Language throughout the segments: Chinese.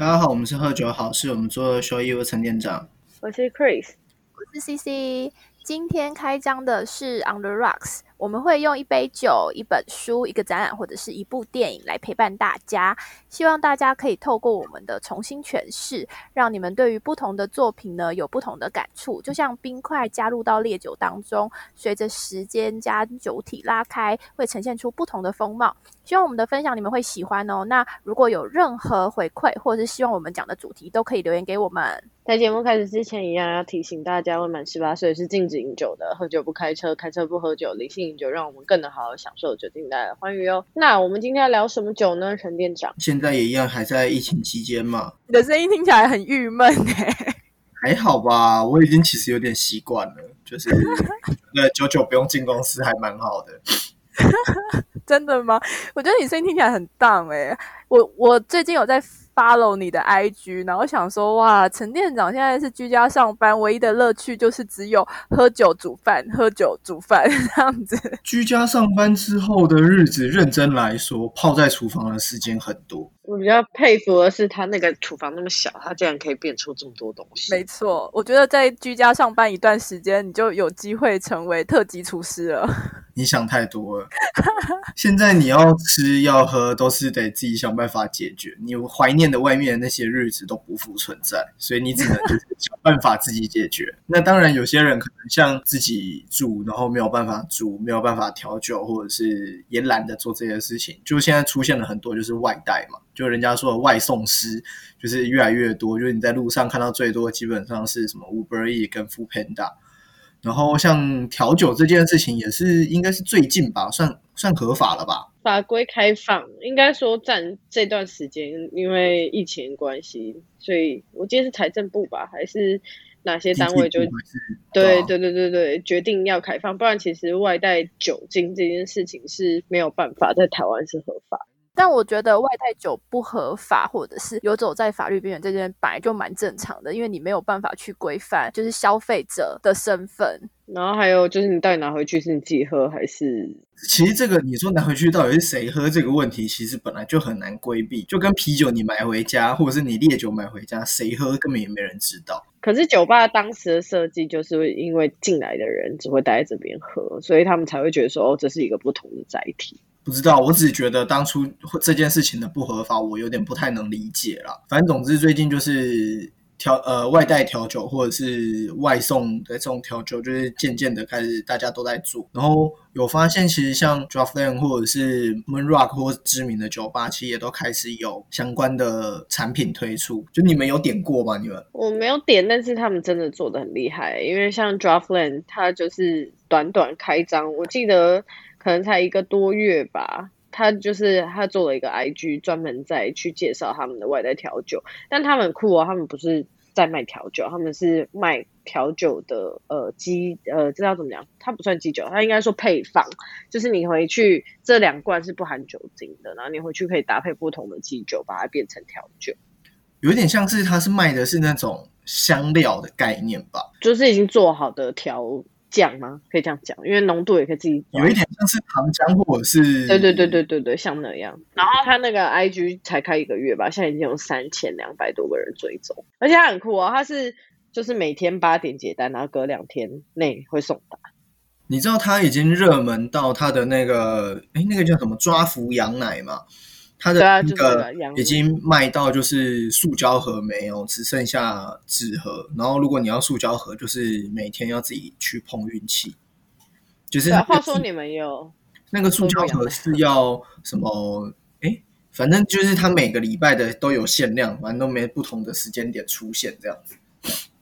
大家好，我们是喝酒好，是我们做的收益我陈店长，我是 Chris，我是 CC。今天开张的是 On the Rocks。我们会用一杯酒、一本书、一个展览或者是一部电影来陪伴大家，希望大家可以透过我们的重新诠释，让你们对于不同的作品呢有不同的感触。就像冰块加入到烈酒当中，随着时间加酒体拉开，会呈现出不同的风貌。希望我们的分享你们会喜欢哦。那如果有任何回馈，或者是希望我们讲的主题，都可以留言给我们。在节目开始之前，一样要提醒大家，未满十八岁是禁止饮酒的，喝酒不开车，开车不喝酒，理性。就让我们更能好好享受酒精带来的欢愉哦。那我们今天要聊什么酒呢？陈店长，现在也一样还在疫情期间嘛。你的声音听起来很郁闷哎。还好吧，我已经其实有点习惯了，就是 那久久不用进公司，还蛮好的。真的吗？我觉得你声音听起来很荡哎。我我最近有在。follow 你的 IG，然后想说哇，陈店长现在是居家上班，唯一的乐趣就是只有喝酒煮饭，喝酒煮饭 这样子。居家上班之后的日子，认真来说，泡在厨房的时间很多。我比较佩服的是他那个厨房那么小，他竟然可以变出这么多东西。没错，我觉得在居家上班一段时间，你就有机会成为特级厨师了。你想太多了。现在你要吃要喝，都是得自己想办法解决。你怀念的外面的那些日子都不复存在，所以你只能想办法自己解决。那当然，有些人可能像自己煮，然后没有办法煮，没有办法调酒，或者是也懒得做这些事情。就现在出现了很多就是外带嘛，就人家说的外送师，就是越来越多。就是你在路上看到最多，基本上是什么 Uber E 跟 Food Panda。然后像调酒这件事情也是应该是最近吧，算算合法了吧？法规开放，应该说占这段时间，因为疫情关系，所以我记得是财政部吧，还是哪些单位就对对对对对决定要开放，不然其实外带酒精这件事情是没有办法在台湾是合法。但我觉得外带酒不合法，或者是游走在法律边缘，这件本来就蛮正常的，因为你没有办法去规范，就是消费者的身份。然后还有就是你到底拿回去是你自己喝还是？其实这个你说拿回去到底是谁喝这个问题，其实本来就很难规避。就跟啤酒你买回家，或者是你烈酒买回家，谁喝根本也没人知道。可是酒吧当时的设计就是因为进来的人只会待在这边喝，所以他们才会觉得说哦，这是一个不同的载体。不知道，我只是觉得当初这件事情的不合法，我有点不太能理解了。反正总之最近就是调呃外带调酒或者是外送的这种调酒，就是渐渐的开始大家都在做。然后有发现，其实像 Draftland 或者是 Moon Rock 或知名的酒吧，其实也都开始有相关的产品推出。就你们有点过吗？你们我没有点，但是他们真的做的很厉害。因为像 Draftland，它就是短短开张，我记得。可能才一个多月吧，他就是他做了一个 IG，专门在去介绍他们的外带调酒，但他们很酷哦，他们不是在卖调酒，他们是卖调酒的呃基呃这叫怎么讲？它不算基酒，它应该说配方，就是你回去这两罐是不含酒精的，然后你回去可以搭配不同的基酒，把它变成调酒，有点像是他是卖的是那种香料的概念吧，就是已经做好的调。酱吗？可以这样讲，因为浓度也可以自己。有一点像是糖浆，或者是对对对对对对，像那样。然后他那个 IG 才开一个月吧，现在已经有三千两百多个人追踪，而且他很酷哦，他是就是每天八点结单，然后隔两天内会送达。你知道他已经热门到他的那个哎，那个叫什么抓浮羊奶吗？它的那个已经卖到就是塑胶盒没有，只剩下纸盒。然后如果你要塑胶盒，就是每天要自己去碰运气。就是话说你们有那个塑胶盒是要什么？哎，反正就是它每个礼拜的都有限量，反正都没不同的时间点出现这样子。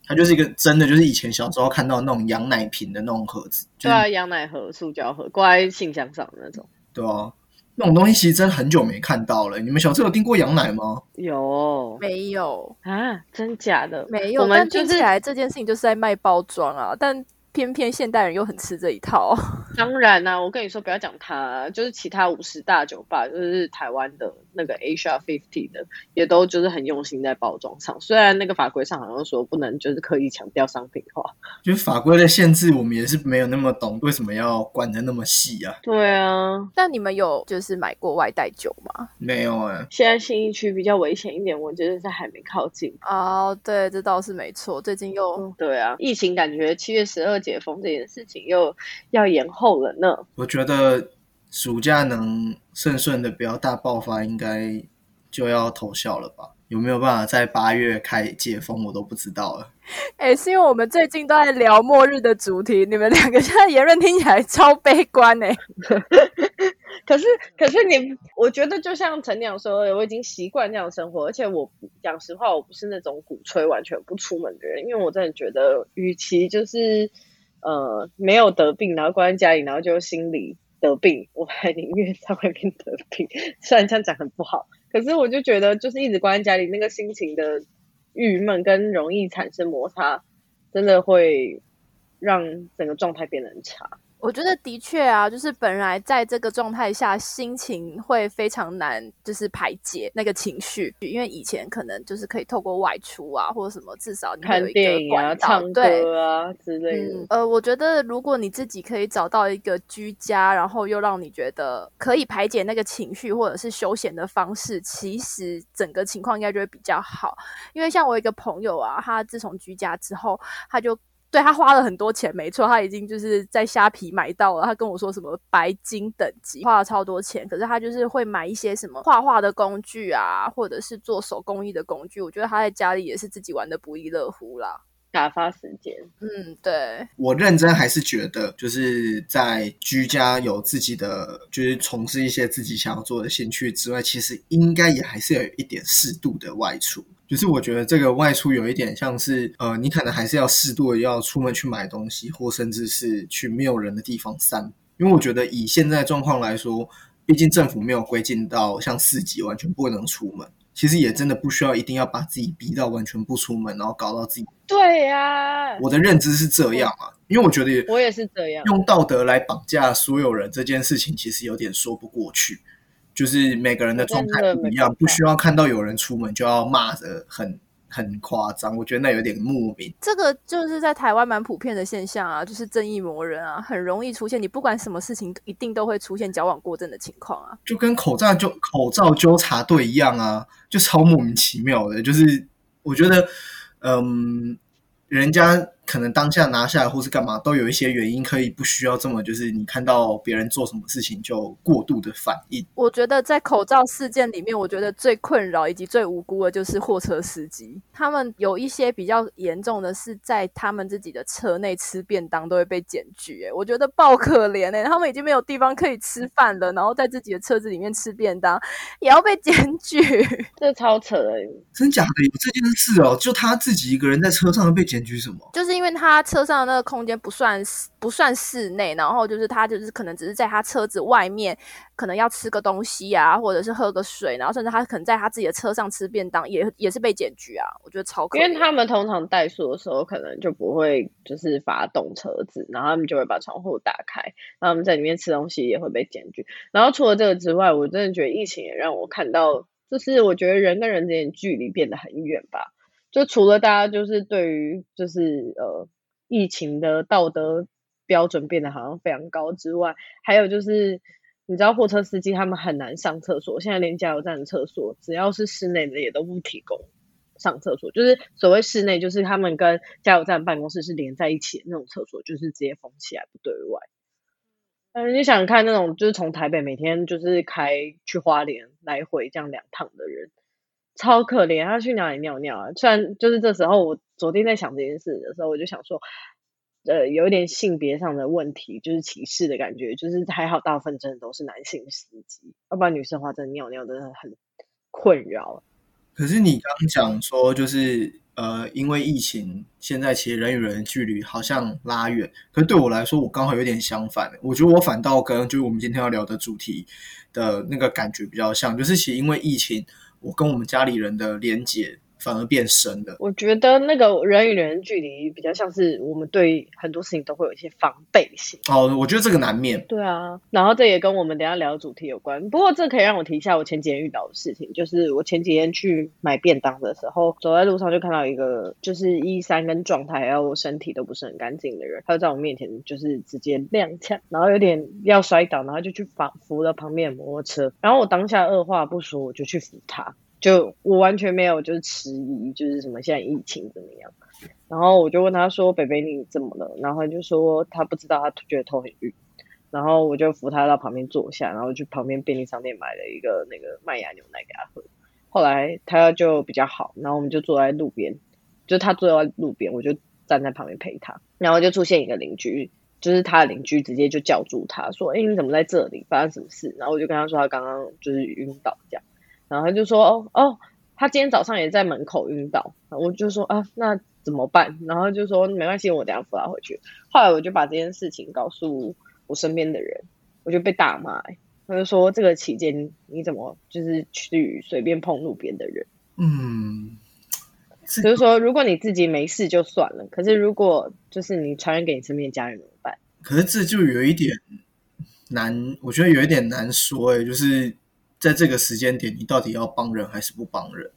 它就是一个真的，就是以前小时候看到那种羊奶瓶的那种盒子，对啊，羊奶盒、塑胶盒挂在信箱上的那种，对啊。那种东西其实真的很久没看到了。你们小时候有订过羊奶吗？有，没有啊？真假的？没有。但听起来这件事情就是在卖包装啊，但偏偏现代人又很吃这一套。当然啦，我跟你说，不要讲它，就是其他五十大酒吧，就是台湾的那个 Asia Fifty 的，也都就是很用心在包装上。虽然那个法规上好像说不能就是刻意强调商品化，就是法规的限制，我们也是没有那么懂，为什么要管的那么细啊？对啊，那你们有就是买过外带酒吗？没有哎、现在新一区比较危险一点，我觉得是还没靠近。哦，对，这倒是没错。最近又对啊，疫情感觉七月十二解封这件事情又要延后了呢。我觉得暑假能顺顺的不要大爆发，应该就要投效了吧？有没有办法在八月开解封，我都不知道了。哎，是因为我们最近都在聊末日的主题，你们两个现在言论听起来超悲观哎。可是，可是你，我觉得就像陈娘说的，我已经习惯这样生活，而且我讲实话，我不是那种鼓吹完全不出门的人，因为我真的觉得，与其就是呃没有得病，然后关在家里，然后就心里得病，我还宁愿在外面得病。虽然这样讲很不好，可是我就觉得，就是一直关在家里，那个心情的郁闷跟容易产生摩擦，真的会让整个状态变得很差。我觉得的确啊，就是本来在这个状态下，心情会非常难，就是排解那个情绪，因为以前可能就是可以透过外出啊，或者什么，至少你会看有一电影啊、个管道唱对。歌啊之类的。嗯，呃，我觉得如果你自己可以找到一个居家，然后又让你觉得可以排解那个情绪或者是休闲的方式，其实整个情况应该就会比较好。因为像我一个朋友啊，他自从居家之后，他就对他花了很多钱，没错，他已经就是在虾皮买到了。他跟我说什么白金等级，花了超多钱，可是他就是会买一些什么画画的工具啊，或者是做手工艺的工具。我觉得他在家里也是自己玩的不亦乐乎啦。打发时间，嗯，对，我认真还是觉得，就是在居家有自己的，就是从事一些自己想要做的兴趣之外，其实应该也还是有一点适度的外出。就是我觉得这个外出有一点像是，呃，你可能还是要适度的要出门去买东西，或甚至是去没有人的地方散。因为我觉得以现在状况来说，毕竟政府没有规定到像四级完全不能出门，其实也真的不需要一定要把自己逼到完全不出门，然后搞到自己。对呀、我的认知是这样啊，因为我觉得我也是这样。用道德来绑架所有人这件事情，其实有点说不过去。就是每个人的状态不一样，不需要看到有人出门就要骂的很很夸张。我觉得那有点莫名。这个就是在台湾蛮普遍的现象啊，就是正义魔人啊，很容易出现。你不管什么事情，一定都会出现矫枉过正的情况啊。就跟口罩纠口罩纠察队一样啊，就超莫名其妙的。就是我觉得，嗯，人家可能当下拿下来或是干嘛，都有一些原因，可以不需要这么就是你看到别人做什么事情就过度的反应。我觉得在口罩事件里面，我觉得最困扰以及最无辜的就是货车司机。他们有一些比较严重的是，在他们自己的车内吃便当都会被检举，哎，我觉得爆可怜哎，他们已经没有地方可以吃饭了，然后在自己的车子里面吃便当也要被检举。这超扯的，真假的有这件事哦？就他自己一个人在车上被检举什么？就是因为他车上的那个空间不算不算室内，然后就是他就是可能只是在他车子外面，可能要吃个东西啊，或者是喝个水，然后甚至他可能在他自己的车上吃便当，也也是被检举啊。我觉得超可，因为他们通常怠速的时候，可能就不会就是发动车子，然后他们就会把窗户打开，然后他们在里面吃东西也会被检举。然后除了这个之外，我真的觉得疫情也让我看到，就是我觉得人跟人之间距离变得很远吧。就除了大家就是对于就是呃疫情的道德标准变得好像非常高之外，还有就是你知道货车司机他们很难上厕所，现在连加油站的厕所只要是室内的也都不提供上厕所，就是所谓室内，就是他们跟加油站办公室是连在一起的那种厕所，就是直接封起来不对外。但是你想看那种就是从台北每天就是开去花莲来回这样两趟的人，超可怜，他去哪里尿尿啊？虽然就是这时候我昨天在想这件事的时候，我就想说，呃，有一点性别上的问题，就是歧视的感觉，就是还好大部分真的都是男性司机，要不然女生的话真的尿尿真的很困扰。可是你刚讲说，就是呃，因为疫情，现在其实人与人的距离好像拉远。可是对我来说，我刚好有点相反。我觉得我反倒跟就是我们今天要聊的主题的那个感觉比较像，就是其实因为疫情，我跟我们家里人的连接反而变深了。我觉得那个人与人的距离比较像是我们对很多事情都会有一些防备心。哦，我觉得这个难免。对啊，然后这也跟我们等一下聊的主题有关。不过这可以让我提一下我前几天遇到的事情，就是我前几天去买便当的时候，走在路上就看到一个就是衣衫跟状态还有身体都不是很干净的人，他就在我面前就是直接踉跄，然后有点要摔倒，然后就去扶扶了旁边的摩托车，然后我当下二话不说我就去扶他，就我完全没有就是迟疑，就是什么现在疫情怎么样。然后我就问他说：“北北你怎么了？”然后他就说他不知道，他觉得头很晕。然后我就扶他到旁边坐下，然后去旁边便利商店买了一个那个麦芽牛奶给他喝。后来他就比较好，然后我们就坐在路边，就他坐在路边，我就站在旁边陪他。然后就出现一个邻居，就是他的邻居直接就叫住他说：“哎，你怎么在这里？发生什么事？”然后我就跟他说他刚刚就是晕倒这样。然后他就说：“哦哦，他今天早上也在门口晕倒。”我就说：“啊，那。”怎么办？然后就说没关系，我等下扶他回去。后来我就把这件事情告诉我身边的人，我就被大骂。他就说这个期间你怎么就是去随便碰路边的人？嗯，就是说如果你自己没事就算了，可是如果就是你传染给你身边的家人怎么办？可是这就有一点难，我觉得有一点难说。哎，就是在这个时间点，你到底要帮人还是不帮人？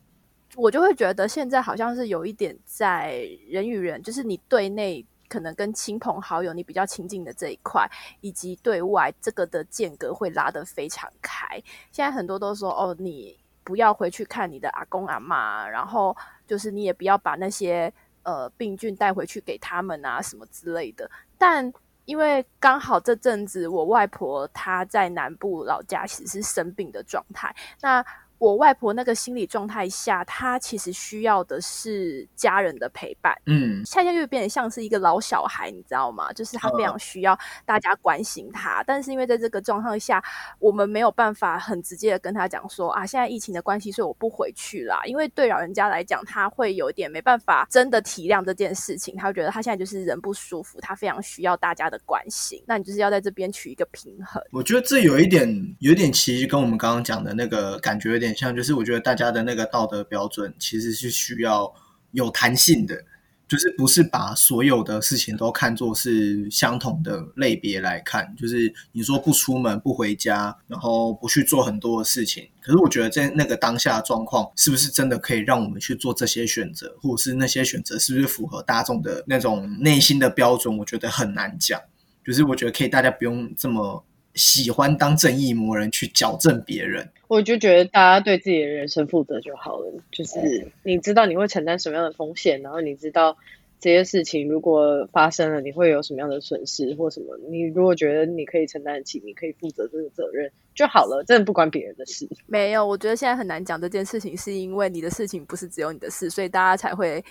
我就会觉得现在好像是有一点在人与人，就是你对内可能跟亲朋好友你比较亲近的这一块，以及对外这个的间隔会拉得非常开。现在很多都说哦，你不要回去看你的阿公阿妈，然后就是你也不要把那些呃病菌带回去给他们啊什么之类的。但因为刚好这阵子我外婆她在南部老家其实是生病的状态，那。我外婆那个心理状态下，她其实需要的是家人的陪伴。嗯，恰恰又变得像是一个老小孩，你知道吗？就是她非常需要大家关心她。但是因为在这个状况下，我们没有办法很直接的跟她讲说啊，现在疫情的关系，所以我不回去啦。因为对老人家来讲，他会有一点没办法真的体谅这件事情。他会觉得他现在就是人不舒服，他非常需要大家的关心。那你就是要在这边取一个平衡。我觉得这有一点，有点其实跟我们刚刚讲的那个感觉有点。像就是我觉得大家的那个道德标准其实是需要有弹性的，就是不是把所有的事情都看作是相同的类别来看。就是你说不出门、不回家，然后不去做很多的事情，可是我觉得在那个当下状况，是不是真的可以让我们去做这些选择，或者是那些选择是不是符合大众的那种内心的标准？我觉得很难讲。就是我觉得可以，大家不用这么。喜欢当正义魔人去矫正别人，我就觉得大家对自己的人生负责就好了。就是你知道你会承担什么样的风险，然后你知道这些事情如果发生了，你会有什么样的损失或什么。你如果觉得你可以承担得起，你可以负责这个责任就好了，真的不关别人的事。没有，我觉得现在很难讲这件事情，是因为你的事情不是只有你的事，所以大家才会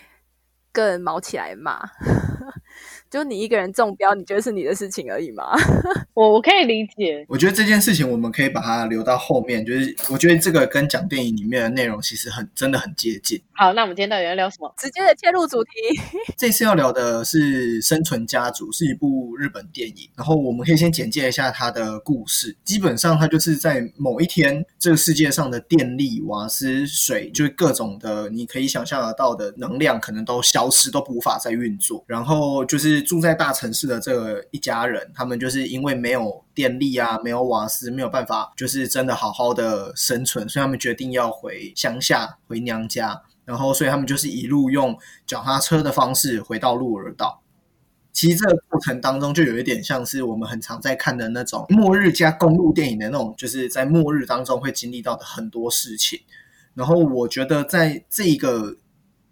更毛起来骂。就你一个人中标，你觉得是你的事情而已吗？我我可以理解。我觉得这件事情我们可以把它留到后面。就是我觉得这个跟讲电影里面的内容其实很真的很接近。好，那我们今天到底要聊什么？直接的切入主题。这次要聊的是《生存家族》，是一部日本电影。然后我们可以先简介一下它的故事。基本上，它就是在某一天，这个世界上的电力、瓦斯、水，就是各种的你可以想象得到的能量，可能都消失，都无法再运作。然后就是。住在大城市的这个一家人，他们就是因为没有电力啊，没有瓦斯，没有办法，就是真的好好的生存，所以他们决定要回乡下，回娘家。然后，所以他们就是一路用脚踏车的方式回到鹿儿岛。其实这个过程当中，就有一点像是我们很常在看的那种末日加公路电影的那种，就是在末日当中会经历到的很多事情。然后，我觉得在这个。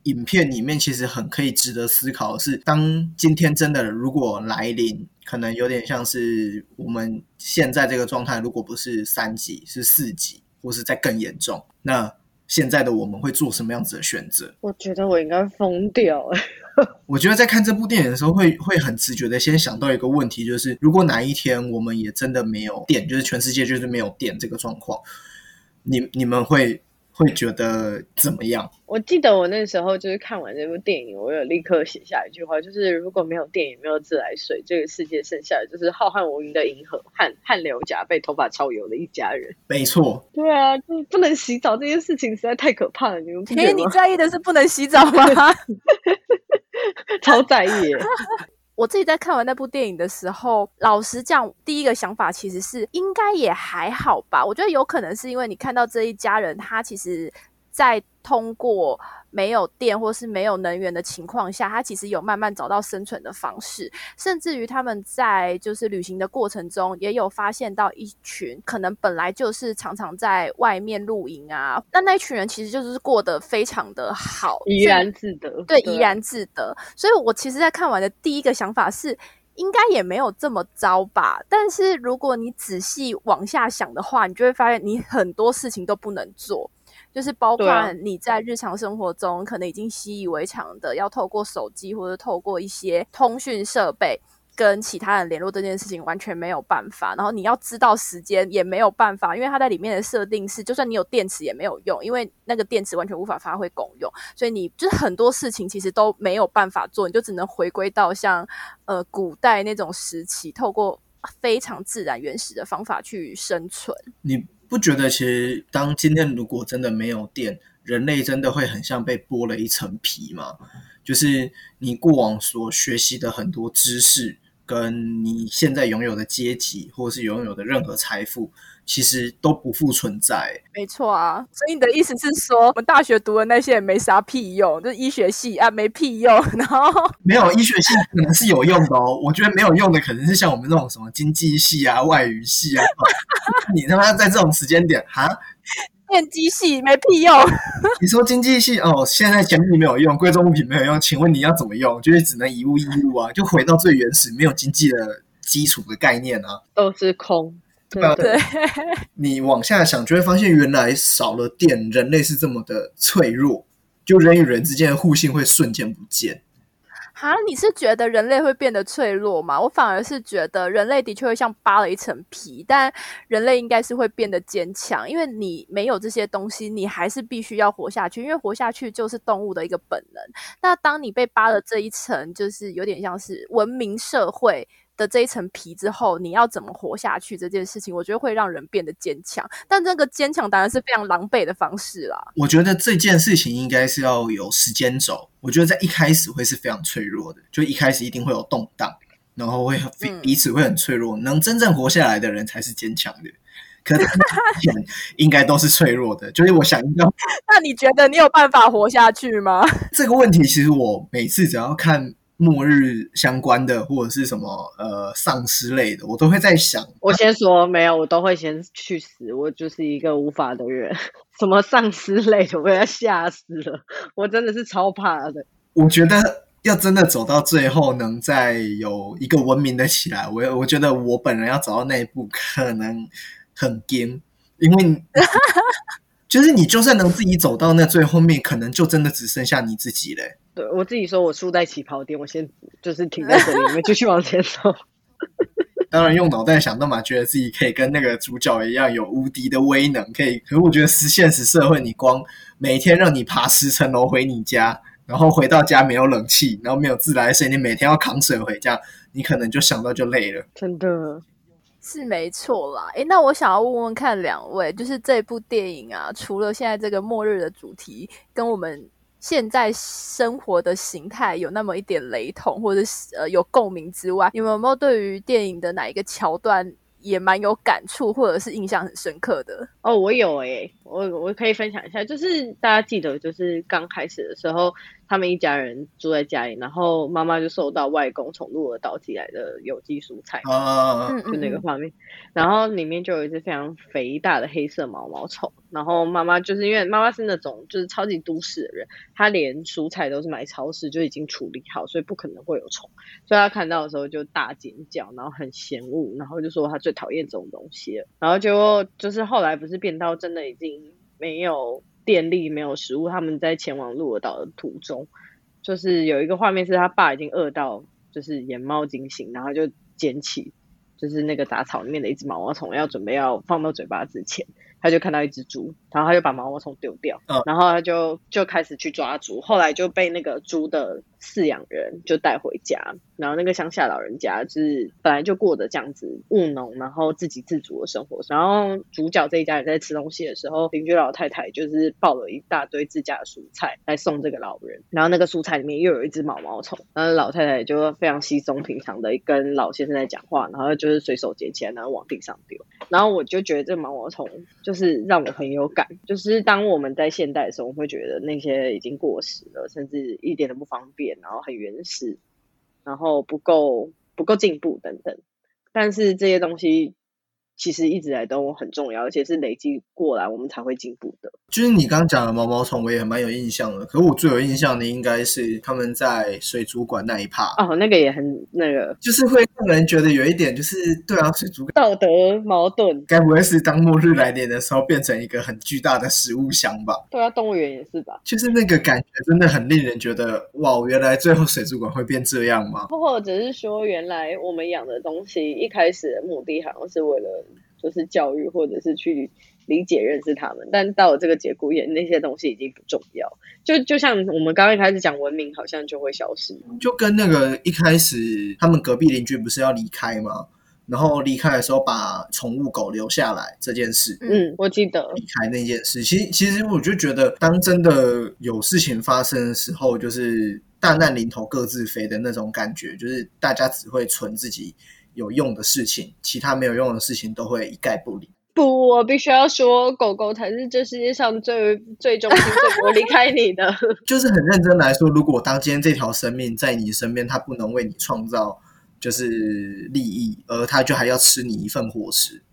影片里面其实很可以值得思考的是，当今天真的如果来临，可能有点像是我们现在这个状态，如果不是三级，是四级，或是再更严重，那现在的我们会做什么样子的选择？我觉得我应该疯掉。我觉得在看这部电影的时候，会会很直觉的先想到一个问题，就是如果哪一天我们也真的没有电，就是全世界就是没有电这个状况，你你们会？会觉得怎么样？我记得我那时候就是看完这部电影，我有立刻写下一句话，就是如果没有电影，没有自来水，这个世界剩下的就是浩瀚无垠的银河和汗流浃背、头发超油的一家人。没错，对啊，就是不能洗澡这件事情实在太可怕了，你们你？在意的是不能洗澡吗？超在意耶。我自己在看完那部电影的时候，老实讲，第一个想法其实是应该也还好吧。我觉得有可能是因为你看到这一家人，他其实在通过没有电或是没有能源的情况下，他其实有慢慢找到生存的方式，甚至于他们在就是旅行的过程中，也有发现到一群可能本来就是常常在外面露营啊，那那一群人其实就是过得非常的好，怡然自得，对，啊怡然自得。所以我其实，在看完的第一个想法是，应该也没有这么糟吧。但是如果你仔细往下想的话，你就会发现，你很多事情都不能做，就是包括你在日常生活中可能已经习以为常的，要透过手机或者透过一些通讯设备。跟其他人联络这件事情完全没有办法，然后你要知道时间也没有办法，因为它在里面的设定是，就算你有电池也没有用，因为那个电池完全无法发挥功用，所以你就是很多事情其实都没有办法做，你就只能回归到像呃古代那种时期，透过非常自然原始的方法去生存。你不觉得其实当今天如果真的没有电，人类真的会很像被剥了一层皮吗？就是你过往所学习的很多知识，跟你现在拥有的阶级，或是拥有的任何财富，其实都不复存在。没错啊，所以你的意思是说，我们大学读的那些也没啥屁用，就是医学系啊没屁用，然后 没有医学系可能是有用的哦，我觉得没有用的可能是像我们这种什么经济系啊、外语系啊，你他妈在这种时间点哈，电机系没屁用。你说经济系哦，现在钱币没有用，贵重物品没有用，请问你要怎么用？就是只能以物易物啊，就回到最原始，没有经济的基础的概念啊。都是空。对啊对，你往下想，就会发现原来少了电，人类是这么的脆弱，就人与人之间的互信会瞬间不见。啊，你是觉得人类会变得脆弱吗？我反而是觉得人类的确会像扒了一层皮，但人类应该是会变得坚强，因为你没有这些东西，你还是必须要活下去，因为活下去就是动物的一个本能。那当你被扒了这一层，就是有点像是文明社会。的这一层皮之后，你要怎么活下去这件事情，我觉得会让人变得坚强。但这个坚强当然是非常狼狈的方式啦。我觉得这件事情应该是要有时间轴。我觉得在一开始会是非常脆弱的，就一开始一定会有动荡，然后会彼此会很脆弱。能真正活下来的人才是坚强的。可能 应该都是脆弱的，就是我想应该那你觉得你有办法活下去吗？这个问题，其实我每次只要看末日相关的或者是什么呃丧尸类的，我都会在想，我先说没有，我都会先去死。我就是一个无法的人，什么丧尸类的，我被他吓死了。我真的是超怕的。我觉得要真的走到最后，能再有一个文明的起来，我我觉得我本人要走到那一步，可能很惊，因为你 就是你就算能自己走到那最后面，可能就真的只剩下你自己嘞。对我自己说，我输在起跑点，我先就是停在这里，你们继续往前走。当然用脑袋想，都嘛觉得自己可以跟那个主角一样有无敌的威能，可以。可是我觉得是现实社会，你光每天让你爬十层楼回你家，然后回到家没有冷气，然后没有自来水，你每天要扛水回家，你可能就想到就累了。真的，是没错啦。诶，那我想要问问看两位，就是这部电影啊，除了现在这个末日的主题跟我们现在生活的形态有那么一点雷同，或者是呃有共鸣之外，你们有没有对于电影的哪一个桥段也蛮有感触，或者是印象很深刻的？哦，我有诶、我我可以分享一下，就是大家记得，就是刚开始的时候，他们一家人住在家里，然后妈妈就收到外公从鹿儿岛寄来的有机蔬菜，就那个画面，然后里面就有一只非常肥大的黑色毛毛虫，然后妈妈就是因为妈妈是那种就是超级都市的人，她连蔬菜都是买超市就已经处理好，所以不可能会有虫，所以她看到的时候就大尖叫，然后很嫌恶，然后就说她最讨厌这种东西了，然后结果就是后来不是变到真的已经没有电力、没有食物，他们在前往鹿儿岛的途中，就是有一个画面是他爸已经饿到就是眼冒金星，然后就捡起就是那个杂草里面的一只毛毛虫，要准备要放到嘴巴之前，他就看到一只猪，然后他就把毛毛虫丢掉，嗯。然后他就就开始去抓猪，后来就被那个猪的饲养人就带回家，然后那个乡下老人家就是本来就过着这样子务农，然后自给自足的生活，然后主角这一家人在吃东西的时候，邻居老太太就是抱了一大堆自家的蔬菜来送这个老人，然后那个蔬菜里面又有一只毛毛虫，然后老太太就非常稀松平常的跟老先生在讲话，然后就是随手捡起来，然后往地上丢。然后我就觉得这毛毛虫就是让我很有感，就是当我们在现代的时候，我会觉得那些已经过时了，甚至一点都不方便，然后很原始，然后不够不够进步等等。但是这些东西其实一直来都很重要，而且是累积过来我们才会进步的。就是你刚刚讲的毛毛虫，我也蛮有印象的。可是我最有印象的应该是他们在水族馆那一趴，哦，那个也很那个就是会让人觉得有一点，就是对啊，水族馆道德矛盾。该不会是当末日来临的时候变成一个很巨大的食物箱吧？对啊，动物园也是吧？就是那个感觉真的很令人觉得，哇，原来最后水族馆会变这样吗？或者是说，原来我们养的东西一开始的目的好像是为了就是教育，或者是去理解认识他们，但到了这个节骨眼，那些东西已经不重要。就就像我们刚刚一开始讲文明，好像就会消失。就跟那个一开始他们隔壁邻居不是要离开吗？然后离开的时候把宠物狗留下来这件事，嗯，我记得离开那件事，其实其实我就觉得，当真的有事情发生的时候，就是大难临头各自飞的那种感觉，就是大家只会存自己有用的事情，其他没有用的事情都会一概不理。不，我必须要说，狗狗才是这世界上最最忠心、最不会离开你的。就是很认真来说，如果当今天这条生命在你身边，它不能为你创造就是利益，而它就还要吃你一份伙食，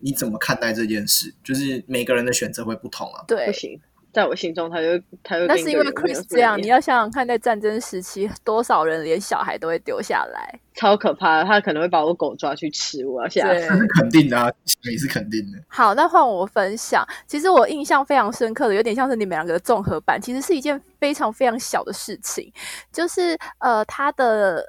你怎么看待这件事？就是每个人的选择会不同啊。对不，行，在我心中，他就他就那是因为 Chris 这样，你要想想看，在战争时期，多少人连小孩都会丢下来。超可怕的，他可能会把我狗抓去吃，我要吓对死。肯定的啊，也是肯定的。好，那换我分享。其实我印象非常深刻的，有点像是你们两个的综合版，其实是一件非常非常小的事情，就是呃，他的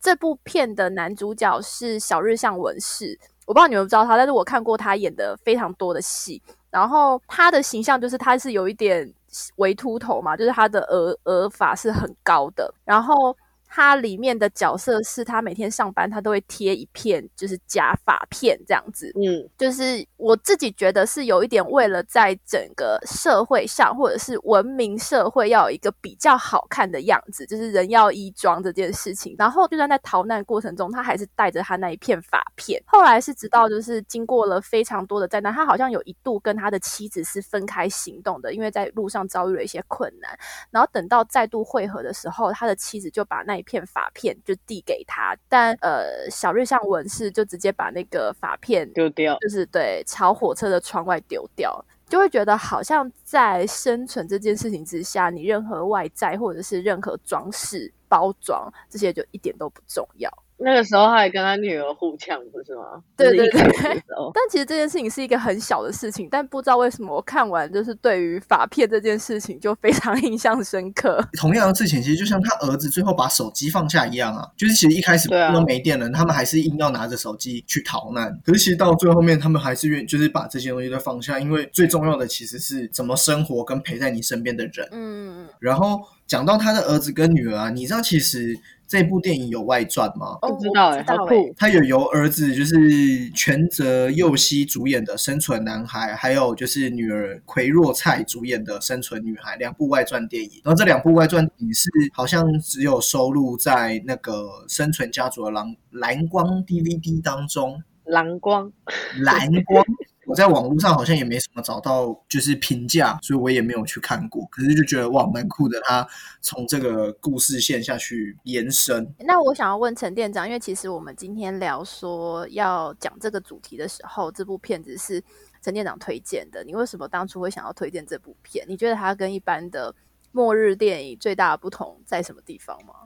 这部片的男主角是小日向文世，我不知道你们不知道他，但是我看过他演的非常多的戏，然后他的形象就是他是有一点微秃头嘛，就是他的额额发是很高的，然后。他里面的角色是他每天上班，他都会贴一片就是假发片这样子，嗯，就是我自己觉得是有一点为了在整个社会上或者是文明社会要有一个比较好看的样子，就是人要衣装这件事情。然后就算在逃难过程中，他还是带着他那一片发片。后来是直到就是经过了非常多的灾难，他好像有一度跟他的妻子是分开行动的，因为在路上遭遇了一些困难。然后等到再度会合的时候，他的妻子就把那一片发片就递给他，但呃，小日向文士就直接把那个发片丢掉。就是对朝火车的窗外丢掉，就会觉得好像在生存这件事情之下，你任何外在或者是任何装饰包装这些就一点都不重要。那个时候他还跟他女儿互呛，不是吗？对对对 但其实这件事情是一个很小的事情，但不知道为什么我看完就是对于法片这件事情就非常 印象深刻。同样的事情，其实就像他儿子最后把手机放下一样啊，就是其实一开始对啊都没电了，他们还是硬要拿着手机去逃难。可是其实到最后面，他们还是愿就是把这些东西都放下，因为最重要的其实是怎么生活跟陪在你身边的人。嗯，然后讲到他的儿子跟女儿啊，你知道其实这部电影有外传吗？哦不知道哎、我不知道好酷。他有由儿子就是全泽佑希主演的《生存男孩》，还有就是女儿葵若菜主演的《生存女孩》两部外传电影。然后这两部外传电影是好像只有收录在那个《生存家族》的蓝蓝光 DVD 当中。蓝光，蓝光，我在网络上好像也没什么找到就是评价，所以我也没有去看过。可是就觉得哇，蛮酷的，他从这个故事线下去延伸。那我想要问陈店长，因为其实我们今天聊说要讲这个主题的时候，这部片子是陈店长推荐的。你为什么当初会想要推荐这部片？你觉得它跟一般的末日电影最大的不同在什么地方吗？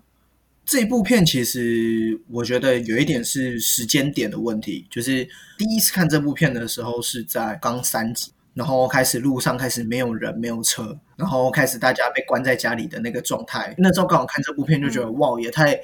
这部片其实我觉得有一点是时间点的问题，就是第一次看这部片的时候是在刚三级，然后开始路上开始没有人没有车，然后开始大家被关在家里的那个状态。那时候刚好看这部片就觉得、哇，也太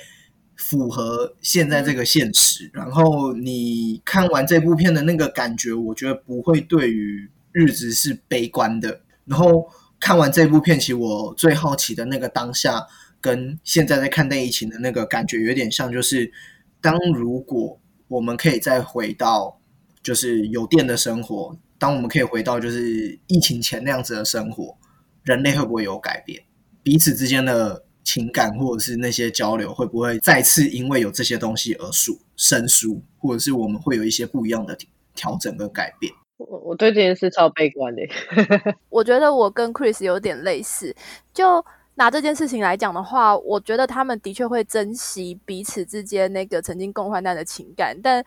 符合现在这个现实。然后你看完这部片的那个感觉，我觉得不会对于日子是悲观的。然后看完这部片，其实我最好奇的那个当下，跟现在在看待疫情的那个感觉有点像，就是当如果我们可以再回到就是有电的生活，当我们可以回到就是疫情前那样子的生活，人类会不会有改变？彼此之间的情感或者是那些交流，会不会再次因为有这些东西而疏生疏，或者是我们会有一些不一样的调整跟改变？我我对这件事超悲观的。我觉得我跟 Chris 有点类似，就拿这件事情来讲的话，我觉得他们的确会珍惜彼此之间那个曾经共患难的情感，但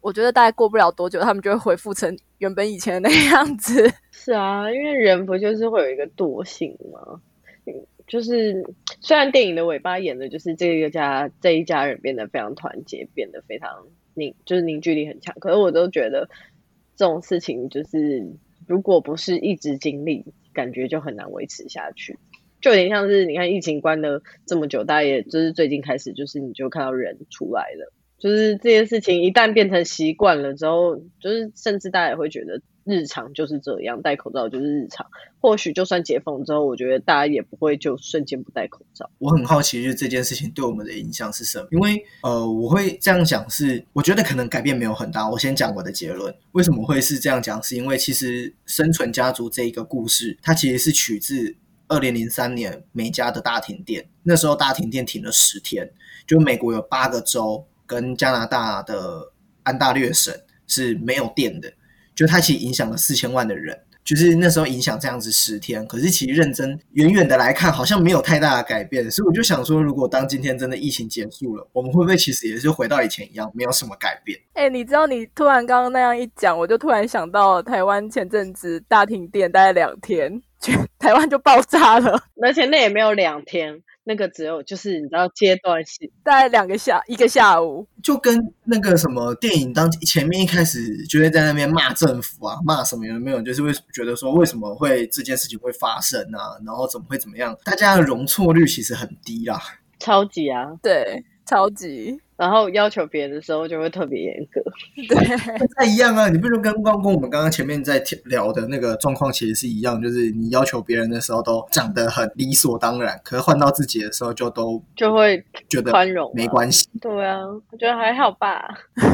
我觉得大概过不了多久，他们就会恢复成原本以前的那样子。是啊，因为人不就是会有一个惰性吗？就是虽然电影的尾巴演的就是这个家这一家人变得非常团结，变得非常凝，就是凝聚力很强。可是我都觉得这种事情就是如果不是一直经历，感觉就很难维持下去。就有点像是你看疫情关了这么久，大家也就是最近开始，就是你就看到人出来了。就是这件事情一旦变成习惯了之后，就是甚至大家也会觉得。日常就是这样，戴口罩就是日常。或许就算解封之后，我觉得大家也不会就瞬间不戴口罩。我很好奇，就是这件事情对我们的影响是什么？因为呃，我会这样讲，是我觉得可能改变没有很大。我先讲我的结论，为什么会是这样讲？是因为其实生存家族这一个故事，它其实是取自二零零三年美加的大停电。那时候大停电停了十天，就美国有八个州跟加拿大的安大略省是没有电的。就它其实影响了四千万的人，就是那时候影响这样子十天，可是其实认真远远的来看，好像没有太大的改变。所以我就想说，如果当今天真的疫情结束了，我们会不会其实也是回到以前一样，没有什么改变？哎，你知道你突然刚刚那样一讲，我就突然想到台湾前阵子大停电，大概两天，全台湾就爆炸了，而且那也没有两天。那个只有就是你知道阶段性，大概两个下一个下午，就跟那个什么电影当前面一开始就会在那边骂政府啊，骂什么有没有？就是会觉得说为什么会这件事情会发生啊？然后怎么会怎么样？大家的容错率其实很低啦，超级啊，对，超级。然后要求别人的时候就会特别严格，对，不太一样啊！你不就跟刚跟我们刚刚前面在聊的那个状况其实是一样，就是你要求别人的时候都讲得很理所当然，可是换到自己的时候就都就会觉得宽容，没关系。对啊，我觉得还好吧。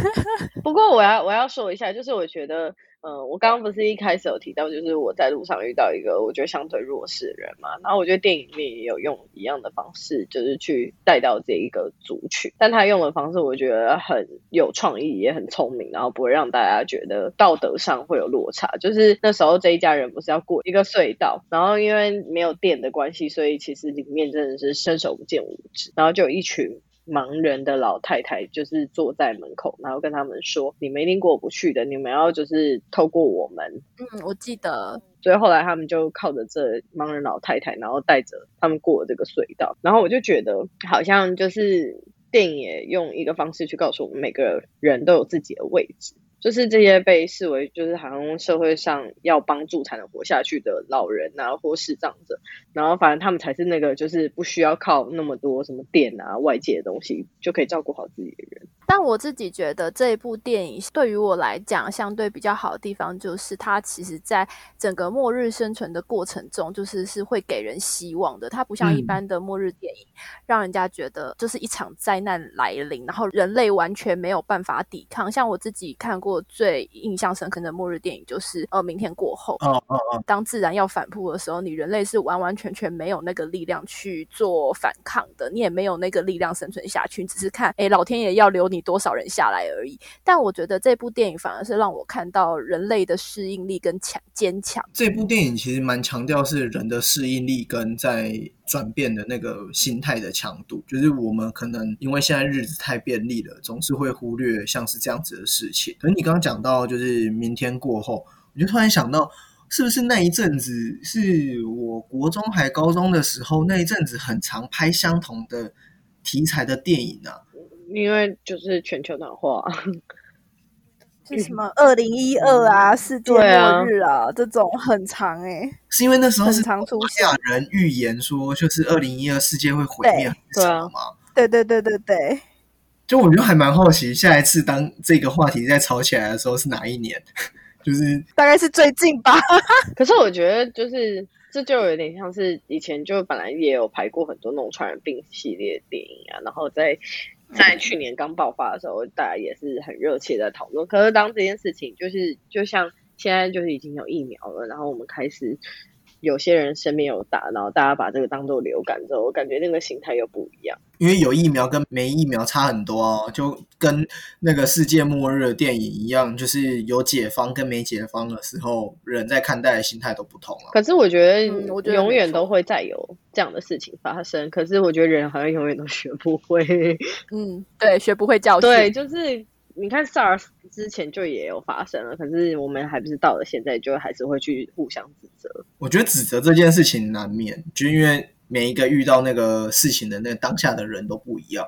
不过我要我要说一下，就是我觉得。嗯，我刚刚不是一开始有提到，就是我在路上遇到一个我觉得相对弱势的人嘛，然后我觉得电影里面也有用一样的方式，就是去带到这一个族群，但他用的方式我觉得很有创意，也很聪明，然后不会让大家觉得道德上会有落差。就是那时候这一家人不是要过一个隧道，然后因为没有电的关系，所以其实里面真的是伸手不见五指，然后就有一群。盲人的老太太就是坐在门口，然后跟他们说：“你们一定过不去的，你们要就是透过我们。”嗯，我记得。所以后来他们就靠着这盲人老太太，然后带着他们过了这个隧道。然后我就觉得，好像就是电影也用一个方式去告诉我们，每个人都有自己的位置。就是这些被视为就是好像社会上要帮助才能活下去的老人啊，或视障者，然后反正他们才是那个就是不需要靠那么多什么电啊外界的东西就可以照顾好自己的人。但我自己觉得这一部电影对于我来讲相对比较好的地方，就是它其实在整个末日生存的过程中，就是是会给人希望的。它不像一般的末日电影，让人家觉得就是一场灾难来临，然后人类完全没有办法抵抗。像我自己看过。最印象深刻的末日电影就是呃，明天过后。哦哦哦！当自然要反扑的时候，你人类是完完全全没有那个力量去做反抗的，你也没有那个力量生存下去，只是看哎，老天爷要留你多少人下来而已。但我觉得这部电影反而是让我看到人类的适应力跟强坚强。这部电影其实蛮强调是人的适应力跟在。转变的那个心态的强度，就是我们可能因为现在日子太便利了，总是会忽略像是这样子的事情。可是你刚刚讲到，就是明天过后，我就突然想到，是不是那一阵子是我国中还高中的时候，那一阵子很常拍相同的题材的电影呢？因为就是全球暖化。是什么二零一二啊，世界末日啊，这种很长哎，是因为那时候是长出现人预言说，就是二零一二世界会毁灭，对吗？对对对对对，就我觉得还蛮好奇，下一次当这个话题再吵起来的时候是哪一年？就是大概是最近吧。可是我觉得就是这就有点像是以前就本来也有拍过很多那种传染病系列电影啊，然后在在去年刚爆发的时候，大家也是很热切的讨论。可是当这件事情就是就像现在就是已经有疫苗了，然后我们开始。有些人身边有打，然后大家把这个当做流感之后，我感觉那个心态又不一样。因为有疫苗跟没疫苗差很多哦，就跟那个世界末日的电影一样，就是有解放跟没解放的时候，人在看待的心态都不同了。可是我觉得，我觉得永远都会再有这样的事情发生。可是我觉得人好像永远都学不会。嗯，对，学不会教训。对，就是。你看 SARS 之前就也有发生了，可是我们还不是到了现在，就还是会去互相指责。我觉得指责这件事情难免，就因为每一个遇到那个事情的那当下的人都不一样。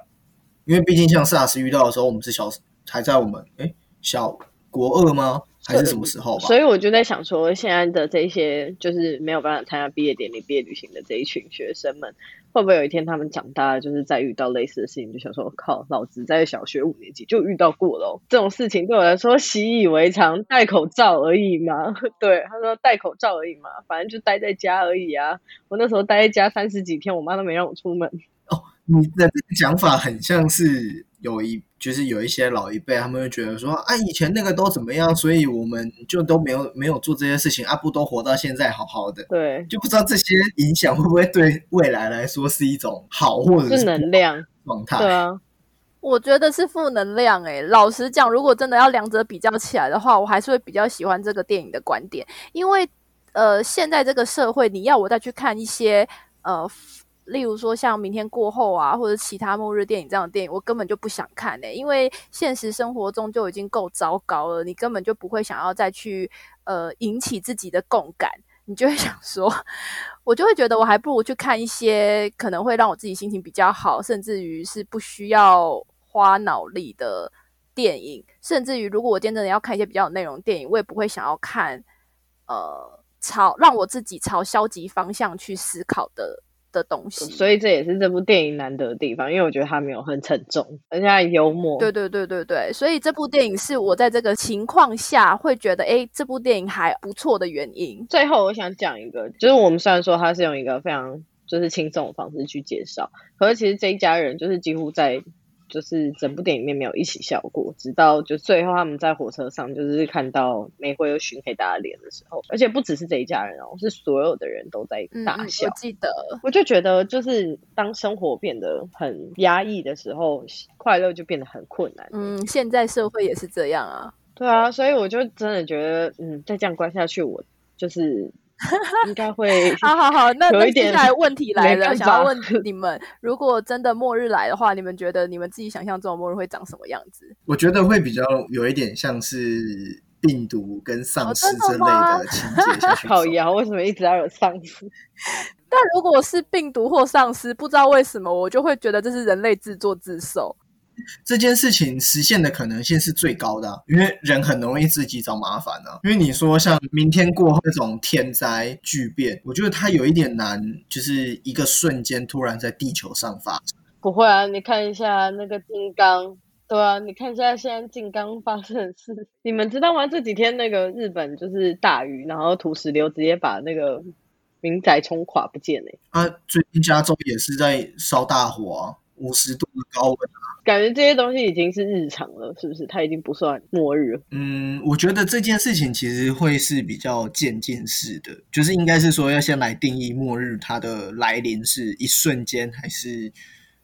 因为毕竟像 SARS 遇到的时候，我们是小还在我们哎小国二吗？还是什么时候吧？所以我就在想说，现在的这些就是没有办法参加毕业典礼、毕业旅行的这一群学生们。会不会有一天他们长大，就是再遇到类似的事情，就想说：“靠，老子在小学五年级就遇到过了，这种事情对我来说习以为常，戴口罩而已嘛。”对，他说戴口罩而已嘛，反正就待在家而已啊。我那时候待在家三十几天，我妈都没让我出门。哦，你的讲法很像是有一。就是有一些老一辈，他们会觉得说啊，以前那个都怎么样，所以我们就都没有没有做这些事情，啊，不都活到现在好好的？对，就不知道这些影响会不会对未来来说是一种好或者是能量状态？对啊，我觉得是负能量。哎，老实讲，如果真的要两者比较起来的话，我还是会比较喜欢这个电影的观点，因为呃，现在这个社会，你要我再去看一些呃。例如说像明天过后啊，或者其他末日电影这样的电影，我根本就不想看呢，因为现实生活中就已经够糟糕了，你根本就不会想要再去呃引起自己的共感，你就会 想说，我就会觉得我还不如去看一些可能会让我自己心情比较好，甚至于是不需要花脑力的电影，甚至于如果我今天真的要看一些比较有内容电影，我也不会想要看呃朝让我自己朝消极方向去思考的。的东西，所以这也是这部电影难得的地方，因为我觉得它没有很沉重，而且幽默。对对对对对，所以这部电影是我在这个情况下会觉得，哎，这部电影还不错的原因。最后，我想讲一个，就是我们虽然说它是用一个非常就是轻松的方式去介绍，可是其实这一家人就是几乎在。就是整部电影里面没有一起笑过，直到就最后他们在火车上，就是看到玫瑰又熏黑大家脸的时候，而且不只是这一家人哦，是所有的人都在大笑。我记得，我就觉得，就是当生活变得很压抑的时候，快乐就变得很困难。嗯，现在社会也是这样啊。对啊，所以我就真的觉得，嗯，再这样关下去，我就是。应该会好好好，那那接下来问题来了，想要问 你们，如果真的末日来的话，你们觉得你们自己想象中的末日会长什么样子？我觉得会比较有一点像是病毒跟丧尸之类的情节下去。好呀，为什么一直要有丧尸？但如果是病毒或丧尸，不知道为什么我就会觉得这是人类自作自受。这件事情实现的可能性是最高的，因为人很容易自己找麻烦啊。因为你说像明天过后那种天灾巨变，我觉得它有一点难，就是一个瞬间突然在地球上发生。不会啊，你看一下那个金刚，对啊，你看一下现在金刚发生的事，你们知道吗？这几天那个日本就是大雨，然后土石流直接把那个民宅冲垮不见嘞。啊，最近加州也是在烧大火啊，五十度的高温啊。感觉这些东西已经是日常了，是不是？它已经不算末日。嗯，我觉得这件事情其实会是比较渐进式的，就是应该是说要先来定义末日它的来临是一瞬间，还是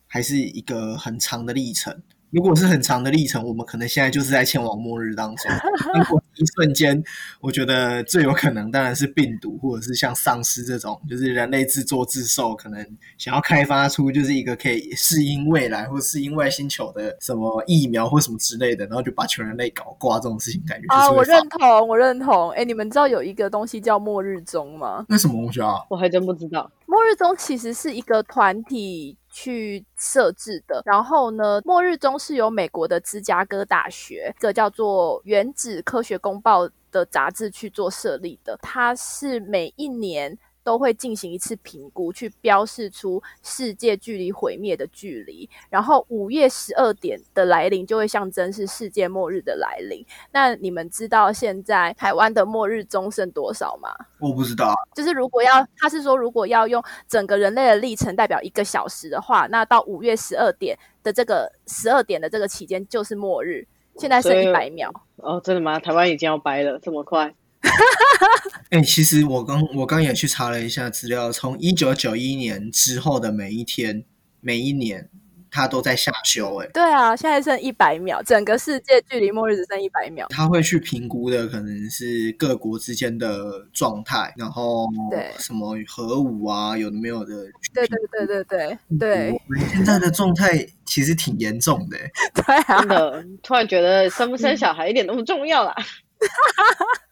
还是一个很长的历程。如果是很长的历程，我们可能现在就是在前往末日当中。如果一瞬间，我觉得最有可能当然是病毒，或者是像丧尸这种，就是人类自作自受，可能想要开发出就是一个可以适应未来或适应外星球的什么疫苗或什么之类的，然后就把全人类搞挂这种事情，感觉啊，我认同，我认同。哎，你们知道有一个东西叫末日钟吗？那什么东西啊？我还真不知道。末日钟其实是一个团体。去设置的，然后呢？末日中是由美国的芝加哥大学一个叫做《原子科学公报》的杂志去做设立的。它是每一年都会进行一次评估，去标示出世界距离毁灭的距离。然后五月十二点的来临，就会象征是世界末日的来临。那你们知道现在台湾的末日钟剩多少吗？我不知道啊，就是如果要，他是说如果要用整个人类的历程代表一个小时的话，那到五月十二点的这个十二点的这个期间就是末日。现在剩一百秒，哦，真的吗？台湾已经要掰了，这么快？哎、其实我刚我刚也去查了一下资料，从一九九一年之后的每一天，每一年它都在下修、哎，对啊，现在剩一百秒，整个世界距离末日只剩一百秒。他会去评估的可能是各国之间的状态，然后对什么核武啊，有的没有的。对对对对对对我们现在的状态其实挺严重的、哎 对啊真！的，突然觉得生不生小孩一点都不重要啦。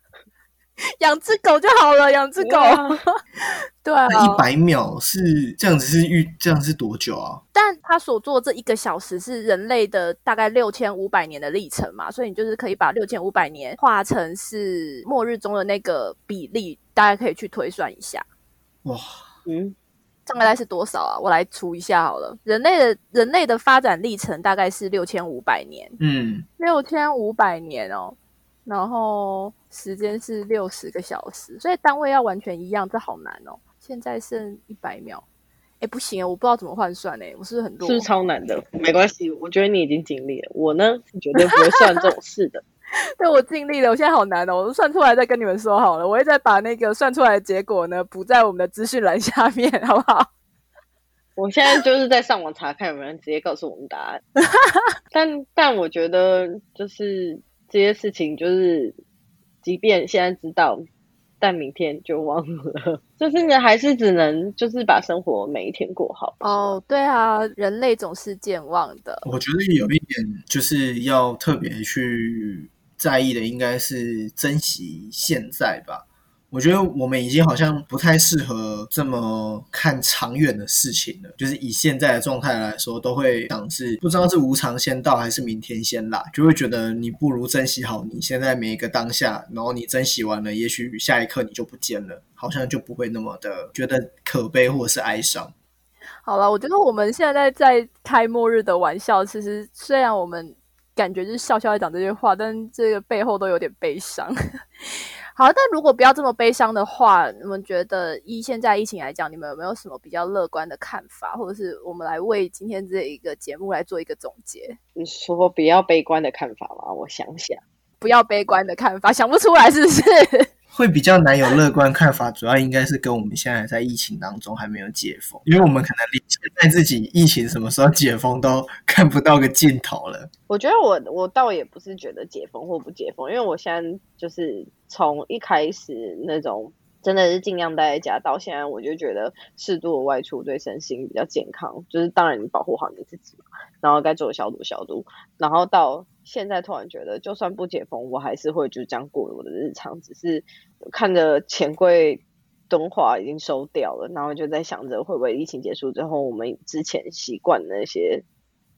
养只狗就好了，养只狗。对啊，一百秒是这样子是预这样是多久啊？但他所做这一个小时是人类的大概六千五百年的历程嘛，所以你就是可以把六千五百年化成是末日中的那个比例，大家可以去推算一下，哇，嗯，大概是多少啊？我来除一下好了。人类的人类的发展历程大概是六千五百年，嗯，六千五百年哦，然后时间是六十个小时，所以单位要完全一样，这好难哦。现在剩一百秒，哎，不行，我不知道怎么换算哎，我是不是很弱？是超难的？没关系，我觉得你已经尽力了。我呢是绝对不会算这种事的。对我尽力了，我现在好难哦，我算出来再跟你们说好了，我会再把那个算出来的结果呢补在我们的资讯栏下面，好不好？我现在就是在上网查看有没有人直接告诉我们答案。但但我觉得就是这些事情，就是即便现在知道，但明天就忘了。就是你，还是只能就是把生活每一天过好。哦，对啊，人类总是健忘的，我觉得有一点就是要特别去在意的，应该是珍惜现在吧。我觉得我们已经好像不太适合这么看长远的事情了。就是以现在的状态来说，都会想是不知道是无常先到还是明天先来，就会觉得你不如珍惜好你现在每一个当下，然后你珍惜完了，也许下一刻你就不见了，好像就不会那么的觉得可悲或者是哀伤。好了，我觉得我们现在在开末日的玩笑，其实虽然我们感觉就是笑笑在讲这些话，但这个背后都有点悲伤。好，但如果不要这么悲伤的话，你们觉得以现在疫情来讲，你们有没有什么比较乐观的看法，或者是我们来为今天这一个节目来做一个总结？你说比较悲观的看法吗？我想想，不要悲观的看法，想不出来是不是？会比较难有乐观看法，主要应该是跟我们现在在疫情当中还没有解封，因为我们可能连现在自己疫情什么时候解封都看不到个尽头了。我觉得我我倒也不是觉得解封或不解封，因为我现在就是从一开始那种真的是尽量待在家，到现在我就觉得适度的外出对身心比较健康。就是当然你保护好你自己嘛，然后该做的消毒消毒，然后到现在突然觉得就算不解封，我还是会就这样过我的日常，只是看着钱柜。敦化已经收掉了，然后就在想着会不会疫情结束之后，我们之前习惯的那些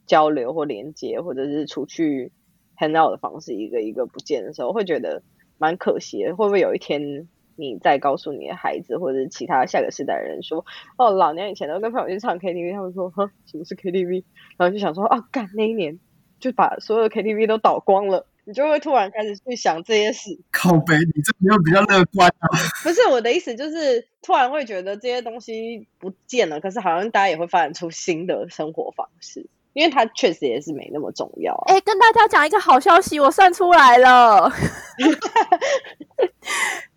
交流或连接，或者是出去 hang out 的方式，一个一个不见的时候，会觉得蛮可惜的。会不会有一天你再告诉你的孩子，或者是其他下个世代的人说，哦，老娘以前都跟朋友去唱 KTV，他们说，哼，什么是 KTV？然后就想说，啊，干那一年就把所有的 KTV 都倒光了。你就会突然开始去想这些事，靠背，你这没有比较乐观啊？不是我的意思，就是突然会觉得这些东西不见了，可是好像大家也会发展出新的生活方式，因为它确实也是没那么重要啊。哎、跟大家讲一个好消息，我算出来了。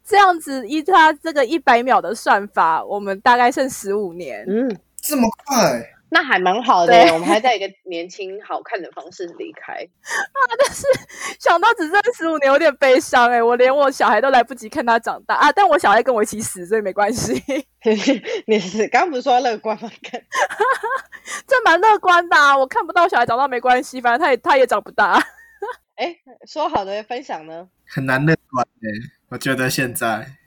这样子依他这个一百秒的算法，我们大概剩十五年。嗯，这么快？那还蛮好的，我们还在一个年轻好看的方式离开 啊！但是。想到只剩十五年，有点悲伤哎、我连我小孩都来不及看他长大啊！但我小孩跟我一起死，所以没关系，你是刚刚不是说要乐观吗？看 这蛮乐观的、啊。我看不到小孩长大没关系，反正他也他也长不大。哎，说好的分享呢？很难乐观诶、我觉得现在，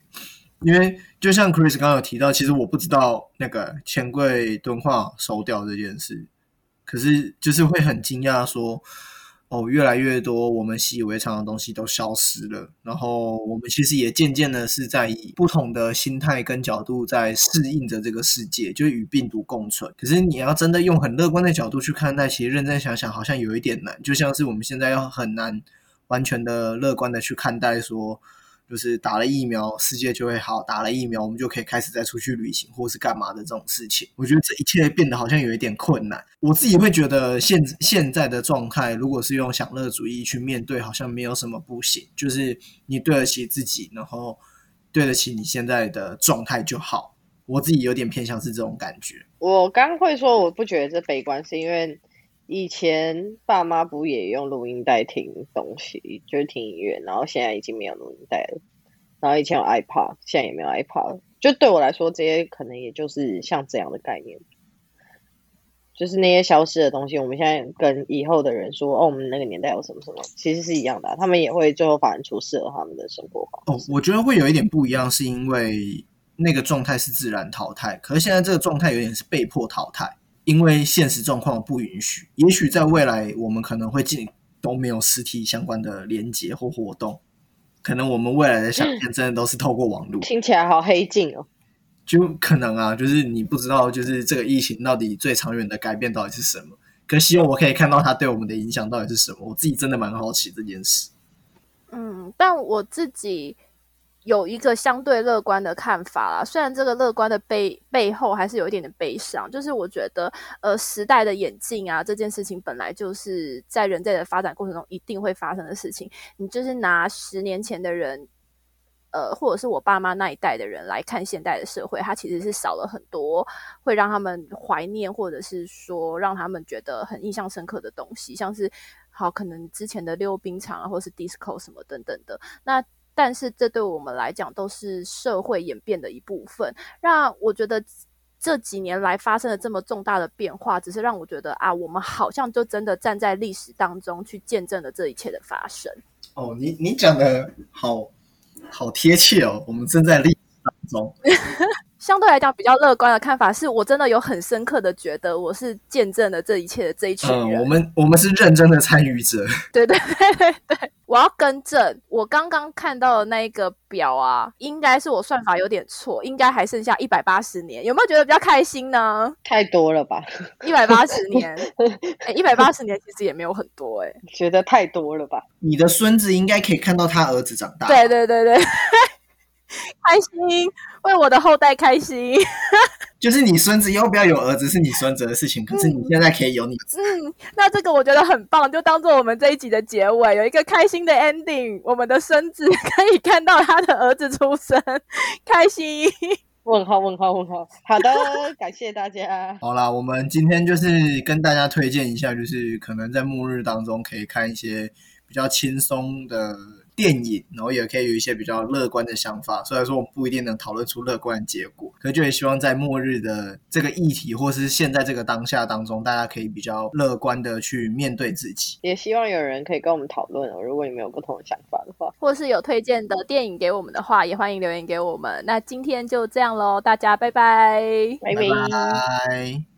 因为就像 Chris 刚刚有提到，其实我不知道那个钱柜敦化收掉这件事，可是就是会很惊讶说，哦，越来越多我们习以为常的东西都消失了，然后我们其实也渐渐的是在以不同的心态跟角度在适应着这个世界，就是与病毒共存。可是你要真的用很乐观的角度去看待，其实认真想想，好像有一点难。就像是我们现在要很难完全的乐观的去看待说。就是打了疫苗，世界就会好；打了疫苗，我们就可以开始再出去旅行或是干嘛的这种事情。我觉得这一切变得好像有一点困难。我自己会觉得现现在的状态，如果是用享乐主义去面对，好像没有什么不行。就是你对得起自己，然后对得起你现在的状态就好。我自己有点偏向是这种感觉。我刚会说我不觉得这悲观，是因为。以前爸妈不也用录音带听东西，就是听音乐，然后现在已经没有录音带了。然后以前有 iPad，现在也没有 iPad。就对我来说，这些可能也就是像这样的概念，就是那些消失的东西。我们现在跟以后的人说，哦，我们那个年代有什么什么，其实是一样的。他们也会最后发展出适合他们的生活方式。哦，我觉得会有一点不一样，是因为那个状态是自然淘汰，可是现在这个状态有点是被迫淘汰。因为现实状况不允许，也许在未来我们可能会进都没有实体相关的连接或活动，可能我们未来的想象真的都是透过网络。听起来好黑镜哦，就可能啊，就是你不知道，就是这个疫情到底最长远的改变到底是什么。可希望我可以看到它对我们的影响到底是什么，我自己真的蛮好奇这件事。嗯，但我自己。有一个相对乐观的看法啦，虽然这个乐观的背背后还是有一点点悲伤，就是我觉得，呃，时代的演进啊，这件事情本来就是在人类的发展过程中一定会发生的事情。你就是拿十年前的人，呃，或者是我爸妈那一代的人来看现代的社会，它其实是少了很多会让他们怀念，或者是说让他们觉得很印象深刻的东西，像是好可能之前的溜冰场啊，或是 disco 什么等等的那。但是这对我们来讲都是社会演变的一部分。那我觉得这几年来发生了这么重大的变化，只是让我觉得啊，我们好像就真的站在历史当中去见证了这一切的发生。哦，你你讲的好好贴切哦，我们正在历中。相对来讲，比较乐观的看法是我真的有很深刻的觉得，我是见证了这一切的这一群人。我们我们是认真的参与者。对对对对，我要更正，我刚刚看到的那一个表啊，应该是我算法有点错，应该还剩下一百八十年。有没有觉得比较开心呢？太多了吧，一百八十年，哎，一百八十年其实也没有很多，哎，觉得太多了吧？你的孙子应该可以看到他儿子长大。对对对对。开心，为我的后代开心。就是你孙子要不要有儿子是你孙子的事情，可是你现在可以有你。嗯，那这个我觉得很棒，就当做我们这一集的结尾，有一个开心的 ending。我们的孙子可以看到他的儿子出生，开心。问号问号问号。好的，感谢大家。好啦，我们今天就是跟大家推荐一下，就是可能在末日当中可以看一些比较轻松的。电影，然后也可以有一些比较乐观的想法。虽然说我们不一定能讨论出乐观的结果，可就也希望在末日的这个议题，或是现在这个当下当中，大家可以比较乐观的去面对自己。也希望有人可以跟我们讨论哦。如果你们有不同的想法的话，或是有推荐的电影给我们的话，也欢迎留言给我们。那今天就这样喽，大家拜拜，拜拜。